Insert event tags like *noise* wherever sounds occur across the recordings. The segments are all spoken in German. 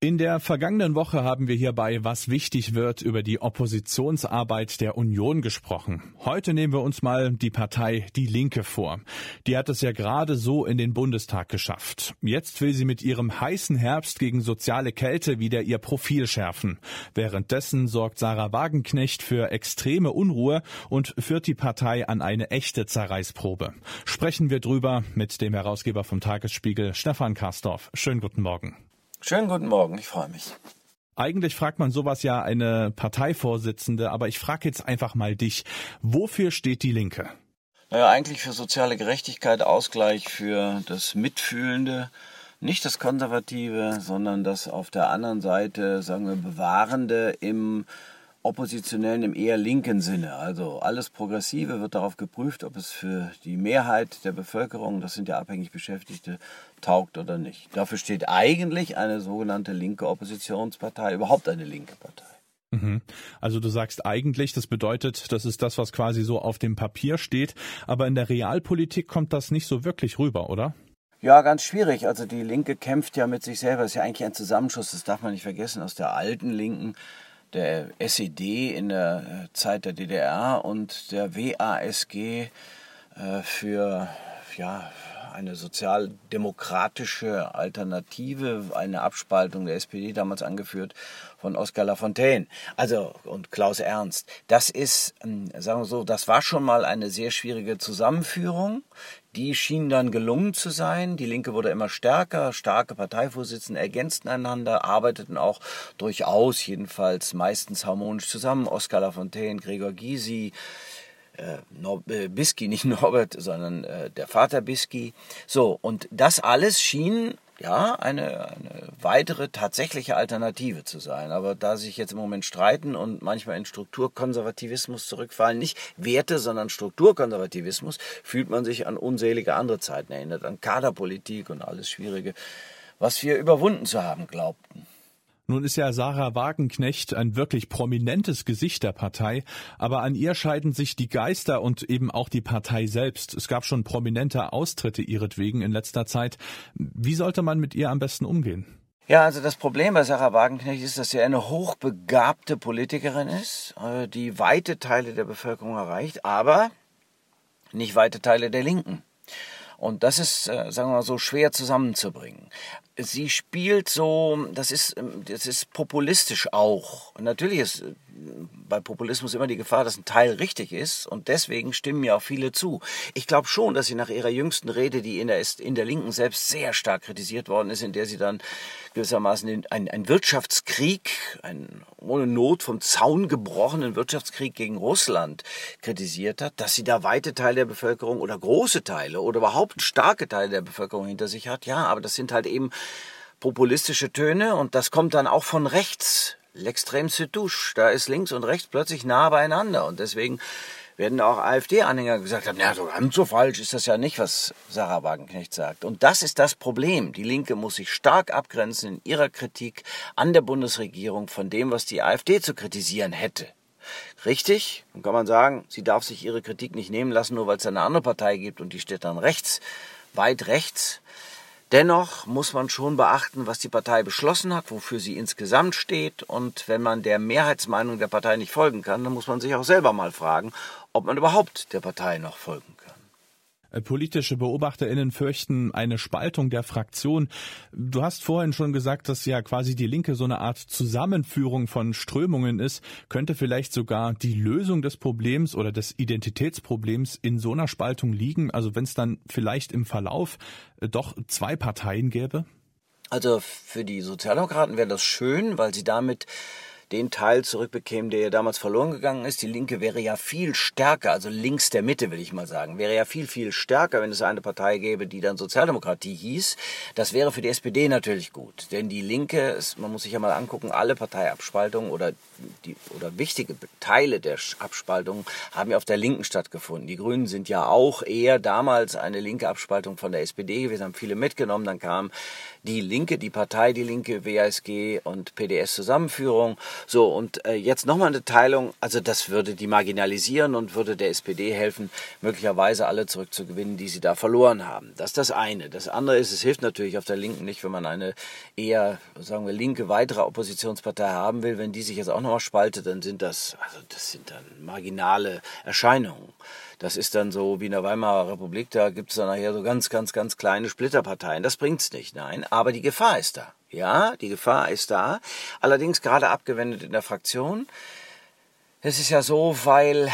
In der vergangenen Woche haben wir hierbei, was wichtig wird, über die Oppositionsarbeit der Union gesprochen. Heute nehmen wir uns mal die Partei Die Linke vor. Die hat es ja gerade so in den Bundestag geschafft. Jetzt will sie mit ihrem heißen Herbst gegen soziale Kälte wieder ihr Profil schärfen. Währenddessen sorgt Sarah Wagenknecht für extreme Unruhe und führt die Partei an eine echte Zerreißprobe. Sprechen wir drüber mit dem Herausgeber vom Tagesspiegel, Stefan Karsdorf. Schönen guten Morgen. Schönen guten Morgen, ich freue mich. Eigentlich fragt man sowas ja eine Parteivorsitzende, aber ich frage jetzt einfach mal dich. Wofür steht die Linke? Naja, eigentlich für soziale Gerechtigkeit, Ausgleich für das Mitfühlende, nicht das Konservative, sondern das auf der anderen Seite, sagen wir, Bewahrende im Oppositionellen im eher linken Sinne. Also alles Progressive wird darauf geprüft, ob es für die Mehrheit der Bevölkerung, das sind ja abhängig Beschäftigte, taugt oder nicht. Dafür steht eigentlich eine sogenannte linke Oppositionspartei, überhaupt eine linke Partei. Mhm. Also du sagst eigentlich, das bedeutet, das ist das, was quasi so auf dem Papier steht, aber in der Realpolitik kommt das nicht so wirklich rüber, oder? Ja, ganz schwierig. Also die Linke kämpft ja mit sich selber. Das ist ja eigentlich ein Zusammenschuss, das darf man nicht vergessen, aus der alten Linken der SED in der äh, Zeit der DDR und der WASG äh, für ja, eine sozialdemokratische Alternative, eine Abspaltung der SPD damals angeführt von Oskar Lafontaine, also und Klaus Ernst. Das ist, ähm, sagen wir so, das war schon mal eine sehr schwierige Zusammenführung. Die schien dann gelungen zu sein. Die Linke wurde immer stärker, starke Parteivorsitzende ergänzten einander, arbeiteten auch durchaus, jedenfalls meistens harmonisch zusammen. Oskar Lafontaine, Gregor Gysi, äh, äh, Bisky, nicht *laughs* Norbert, sondern äh, der Vater Bisky. So, und das alles schien ja eine, eine weitere tatsächliche Alternative zu sein. Aber da sich jetzt im Moment streiten und manchmal in Strukturkonservativismus zurückfallen, nicht Werte, sondern Strukturkonservativismus, fühlt man sich an unselige andere Zeiten erinnert, an Kaderpolitik und alles Schwierige, was wir überwunden zu haben glaubten. Nun ist ja Sarah Wagenknecht ein wirklich prominentes Gesicht der Partei, aber an ihr scheiden sich die Geister und eben auch die Partei selbst. Es gab schon prominente Austritte ihretwegen in letzter Zeit. Wie sollte man mit ihr am besten umgehen? Ja, also das Problem bei Sarah Wagenknecht ist, dass sie eine hochbegabte Politikerin ist, äh, die weite Teile der Bevölkerung erreicht, aber nicht weite Teile der Linken. Und das ist, äh, sagen wir mal so, schwer zusammenzubringen sie spielt so, das ist, ähm, das ist populistisch auch. natürlich ist äh, bei Populismus immer die Gefahr, dass ein Teil richtig ist und deswegen stimmen mir auch viele zu. Ich glaube schon, dass sie nach ihrer jüngsten Rede, die in der, in der Linken selbst sehr stark kritisiert worden ist, in der sie dann gewissermaßen einen, einen Wirtschaftskrieg, einen ohne Not vom Zaun gebrochenen Wirtschaftskrieg gegen Russland kritisiert hat, dass sie da weite Teile der Bevölkerung oder große Teile oder überhaupt starke Teile der Bevölkerung hinter sich hat. Ja, aber das sind halt eben populistische Töne und das kommt dann auch von rechts. L'extrême se touche. Da ist links und rechts plötzlich nah beieinander und deswegen werden auch AfD-Anhänger gesagt haben, ja, so ganz so falsch ist das ja nicht, was Sarah Wagenknecht sagt. Und das ist das Problem. Die Linke muss sich stark abgrenzen in ihrer Kritik an der Bundesregierung von dem, was die AfD zu kritisieren hätte. Richtig, dann kann man sagen, sie darf sich ihre Kritik nicht nehmen lassen, nur weil es eine andere Partei gibt und die steht dann rechts, weit rechts. Dennoch muss man schon beachten, was die Partei beschlossen hat, wofür sie insgesamt steht. Und wenn man der Mehrheitsmeinung der Partei nicht folgen kann, dann muss man sich auch selber mal fragen, ob man überhaupt der Partei noch folgen kann. Politische BeobachterInnen fürchten eine Spaltung der Fraktion. Du hast vorhin schon gesagt, dass ja quasi die Linke so eine Art Zusammenführung von Strömungen ist. Könnte vielleicht sogar die Lösung des Problems oder des Identitätsproblems in so einer Spaltung liegen? Also wenn es dann vielleicht im Verlauf äh, doch zwei Parteien gäbe? Also für die Sozialdemokraten wäre das schön, weil sie damit den Teil zurückbekämen, der ja damals verloren gegangen ist. Die Linke wäre ja viel stärker, also links der Mitte will ich mal sagen, wäre ja viel, viel stärker, wenn es eine Partei gäbe, die dann Sozialdemokratie hieß. Das wäre für die SPD natürlich gut, denn die Linke, man muss sich ja mal angucken, alle Parteiabspaltungen oder, die, oder wichtige Teile der Abspaltung haben ja auf der Linken stattgefunden. Die Grünen sind ja auch eher damals eine linke Abspaltung von der SPD gewesen, haben viele mitgenommen, dann kam die Linke, die Partei Die Linke, WASG und PDS Zusammenführung So, und äh, jetzt nochmal eine Teilung, also das würde die marginalisieren und würde der SPD helfen, möglicherweise alle zurückzugewinnen, die sie da verloren haben. Das ist das eine. Das andere ist, es hilft natürlich auf der Linken nicht, wenn man eine eher, sagen wir, linke weitere Oppositionspartei haben will. Wenn die sich jetzt auch nochmal spaltet, dann sind das, also das sind dann marginale Erscheinungen. Das ist dann so wie in der Weimarer Republik, da gibt es dann nachher so ganz, ganz, ganz kleine Splitterparteien. Das bringt's nicht, nein. Aber die Gefahr ist da. Ja, die Gefahr ist da. Allerdings gerade abgewendet in der Fraktion. Es ist ja so, weil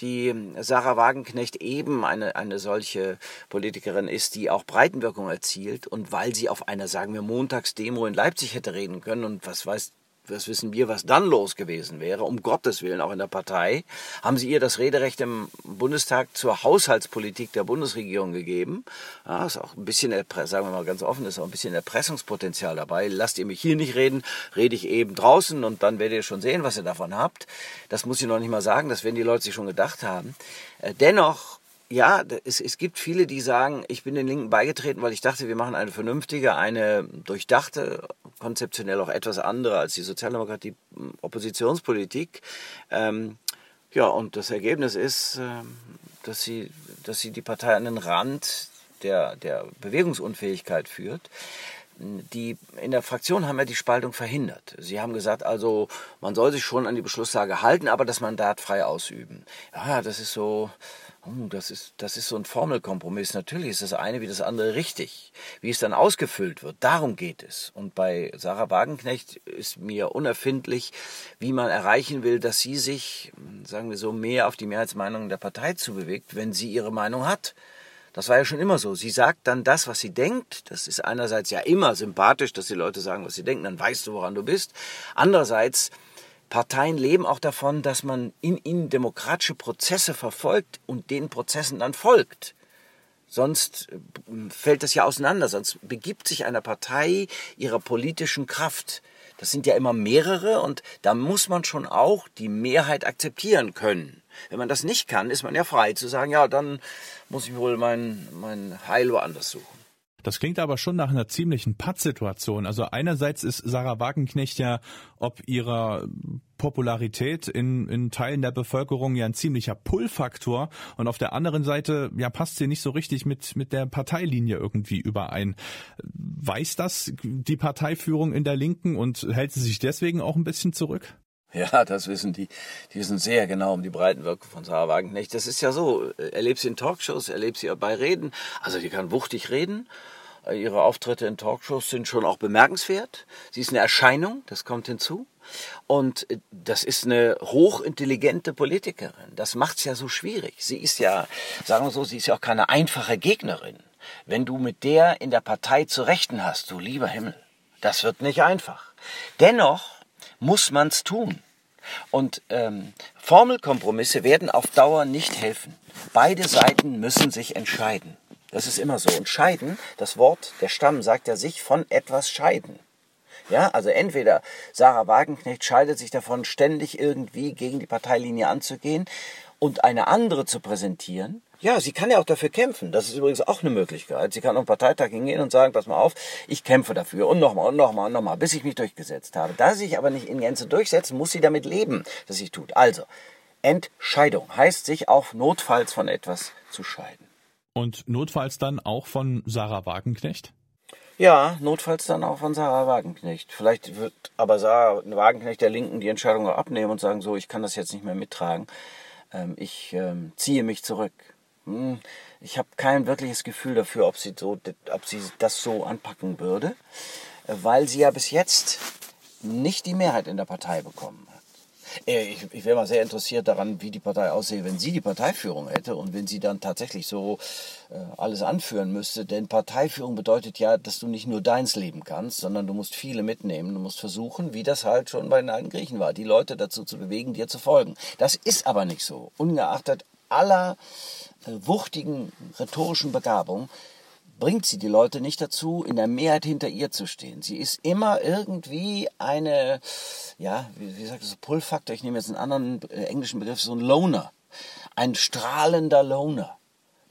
die Sarah Wagenknecht eben eine, eine solche Politikerin ist, die auch Breitenwirkung erzielt und weil sie auf einer, sagen wir, Montagsdemo in Leipzig hätte reden können und was weiß das wissen wir, was dann los gewesen wäre, um Gottes Willen auch in der Partei, haben sie ihr das Rederecht im Bundestag zur Haushaltspolitik der Bundesregierung gegeben. Ja, ist auch ein bisschen, sagen wir mal ganz offen, ist auch ein bisschen Erpressungspotenzial dabei. Lasst ihr mich hier nicht reden, rede ich eben draußen und dann werdet ihr schon sehen, was ihr davon habt. Das muss ich noch nicht mal sagen, das werden die Leute sich schon gedacht haben. Äh, dennoch ja, es, es gibt viele, die sagen, ich bin den Linken beigetreten, weil ich dachte, wir machen eine vernünftige, eine durchdachte, konzeptionell auch etwas andere als die Sozialdemokratie Oppositionspolitik. Ähm, ja, und das Ergebnis ist, äh, dass, sie, dass sie die Partei an den Rand der, der Bewegungsunfähigkeit führt. Die in der Fraktion haben ja die Spaltung verhindert. Sie haben gesagt, also man soll sich schon an die Beschlusslage halten, aber das Mandat frei ausüben. Ja, das ist so, oh, das, ist, das ist so ein Formelkompromiss. Natürlich ist das eine wie das andere richtig. Wie es dann ausgefüllt wird, darum geht es. Und bei Sarah Wagenknecht ist mir unerfindlich, wie man erreichen will, dass sie sich, sagen wir so, mehr auf die Mehrheitsmeinung der Partei zubewegt, wenn sie ihre Meinung hat. Das war ja schon immer so. Sie sagt dann das, was sie denkt. Das ist einerseits ja immer sympathisch, dass die Leute sagen, was sie denken, dann weißt du, woran du bist. Andererseits Parteien leben auch davon, dass man in ihnen demokratische Prozesse verfolgt und den Prozessen dann folgt. Sonst äh, fällt das ja auseinander, sonst begibt sich eine Partei ihrer politischen Kraft. Das sind ja immer mehrere und da muss man schon auch die Mehrheit akzeptieren können. Wenn man das nicht kann, ist man ja frei zu sagen, ja, dann muss ich wohl mein, mein Heil woanders suchen. Das klingt aber schon nach einer ziemlichen Pattsituation. Also einerseits ist Sarah Wagenknecht ja ob ihrer Popularität in, in Teilen der Bevölkerung ja ein ziemlicher Pull-Faktor und auf der anderen Seite ja passt sie nicht so richtig mit mit der Parteilinie irgendwie überein. Weiß das die Parteiführung in der Linken und hält sie sich deswegen auch ein bisschen zurück? Ja, das wissen die. Die wissen sehr genau um die Breitenwirkung von Sarah Wagenknecht. Das ist ja so. Erlebt sie in Talkshows, erlebt sie bei Reden. Also die kann wuchtig reden. Ihre Auftritte in Talkshows sind schon auch bemerkenswert. Sie ist eine Erscheinung, das kommt hinzu. Und das ist eine hochintelligente Politikerin. Das macht's ja so schwierig. Sie ist ja, sagen wir so, sie ist ja auch keine einfache Gegnerin. Wenn du mit der in der Partei zu rechten hast, du lieber Himmel, das wird nicht einfach. Dennoch muss man's tun. Und ähm, Formelkompromisse werden auf Dauer nicht helfen. Beide Seiten müssen sich entscheiden. Das ist immer so. Und scheiden, das Wort, der Stamm sagt ja sich von etwas scheiden. Ja, also entweder Sarah Wagenknecht scheidet sich davon, ständig irgendwie gegen die Parteilinie anzugehen und eine andere zu präsentieren, ja, sie kann ja auch dafür kämpfen. Das ist übrigens auch eine Möglichkeit. Sie kann auf den Parteitag hingehen und sagen, pass mal auf, ich kämpfe dafür und nochmal und nochmal und nochmal, bis ich mich durchgesetzt habe. Da sie sich aber nicht in Gänze durchsetzen, muss sie damit leben, dass sie tut. Also, Entscheidung heißt, sich auch notfalls von etwas zu scheiden. Und notfalls dann auch von Sarah Wagenknecht? Ja, notfalls dann auch von Sarah Wagenknecht. Vielleicht wird aber Sarah Wagenknecht der Linken die Entscheidung abnehmen und sagen, so, ich kann das jetzt nicht mehr mittragen. Ähm, ich ähm, ziehe mich zurück. Hm, ich habe kein wirkliches Gefühl dafür, ob sie, so, ob sie das so anpacken würde, äh, weil sie ja bis jetzt nicht die Mehrheit in der Partei bekommen hat. Äh, ich, ich wäre mal sehr interessiert daran, wie die Partei aussehe, wenn sie die Parteiführung hätte und wenn sie dann tatsächlich so äh, alles anführen müsste. Denn Parteiführung bedeutet ja, dass du nicht nur deins leben kannst, sondern du musst viele mitnehmen. Du musst versuchen, wie das halt schon bei den alten Griechen war, die Leute dazu zu bewegen, dir zu folgen. Das ist aber nicht so. Ungeachtet aller äh, wuchtigen rhetorischen Begabung bringt sie die Leute nicht dazu, in der Mehrheit hinter ihr zu stehen. Sie ist immer irgendwie eine, ja, wie, wie sagt das, Pull-Faktor, ich nehme jetzt einen anderen äh, englischen Begriff, so ein Loner. Ein strahlender Loner.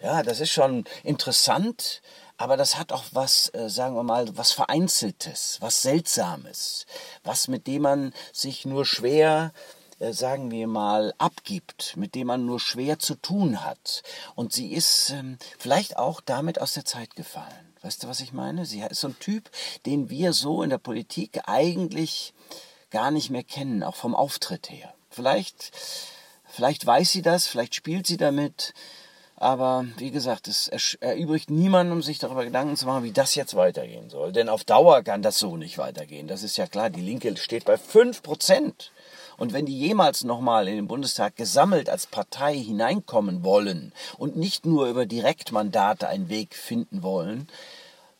Ja, das ist schon interessant, aber das hat auch was, äh, sagen wir mal, was Vereinzeltes, was Seltsames, was mit dem man sich nur schwer äh, sagen wir mal, abgibt, mit dem man nur schwer zu tun hat. Und sie ist ähm, vielleicht auch damit aus der Zeit gefallen. Weißt du, was ich meine? Sie ist so ein Typ, den wir so in der Politik eigentlich gar nicht mehr kennen, auch vom Auftritt her. Vielleicht, vielleicht weiß sie das, vielleicht spielt sie damit, aber wie gesagt, es erübrigt niemanden, um sich darüber Gedanken zu machen, wie das jetzt weitergehen soll. Denn auf Dauer kann das so nicht weitergehen. Das ist ja klar, die Linke steht bei 5 Prozent. Und wenn die jemals nochmal in den Bundestag gesammelt als Partei hineinkommen wollen und nicht nur über Direktmandate einen Weg finden wollen,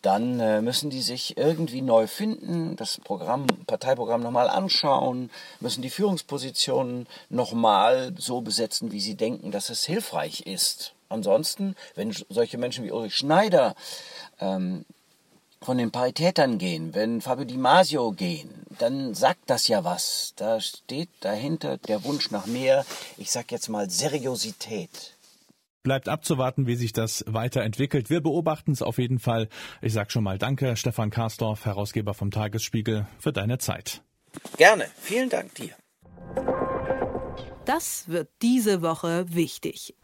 dann äh, müssen die sich irgendwie neu finden, das Programm, Parteiprogramm nochmal anschauen, müssen die Führungspositionen nochmal so besetzen, wie sie denken, dass es hilfreich ist. Ansonsten, wenn solche Menschen wie Ulrich Schneider ähm, von den Paritätern gehen, wenn Fabio Di Masio gehen, dann sagt das ja was. Da steht dahinter der Wunsch nach mehr, ich sag jetzt mal Seriosität. Bleibt abzuwarten, wie sich das weiterentwickelt. Wir beobachten es auf jeden Fall. Ich sag schon mal Danke, Stefan Karsdorf, Herausgeber vom Tagesspiegel, für deine Zeit. Gerne. Vielen Dank dir. Das wird diese Woche wichtig.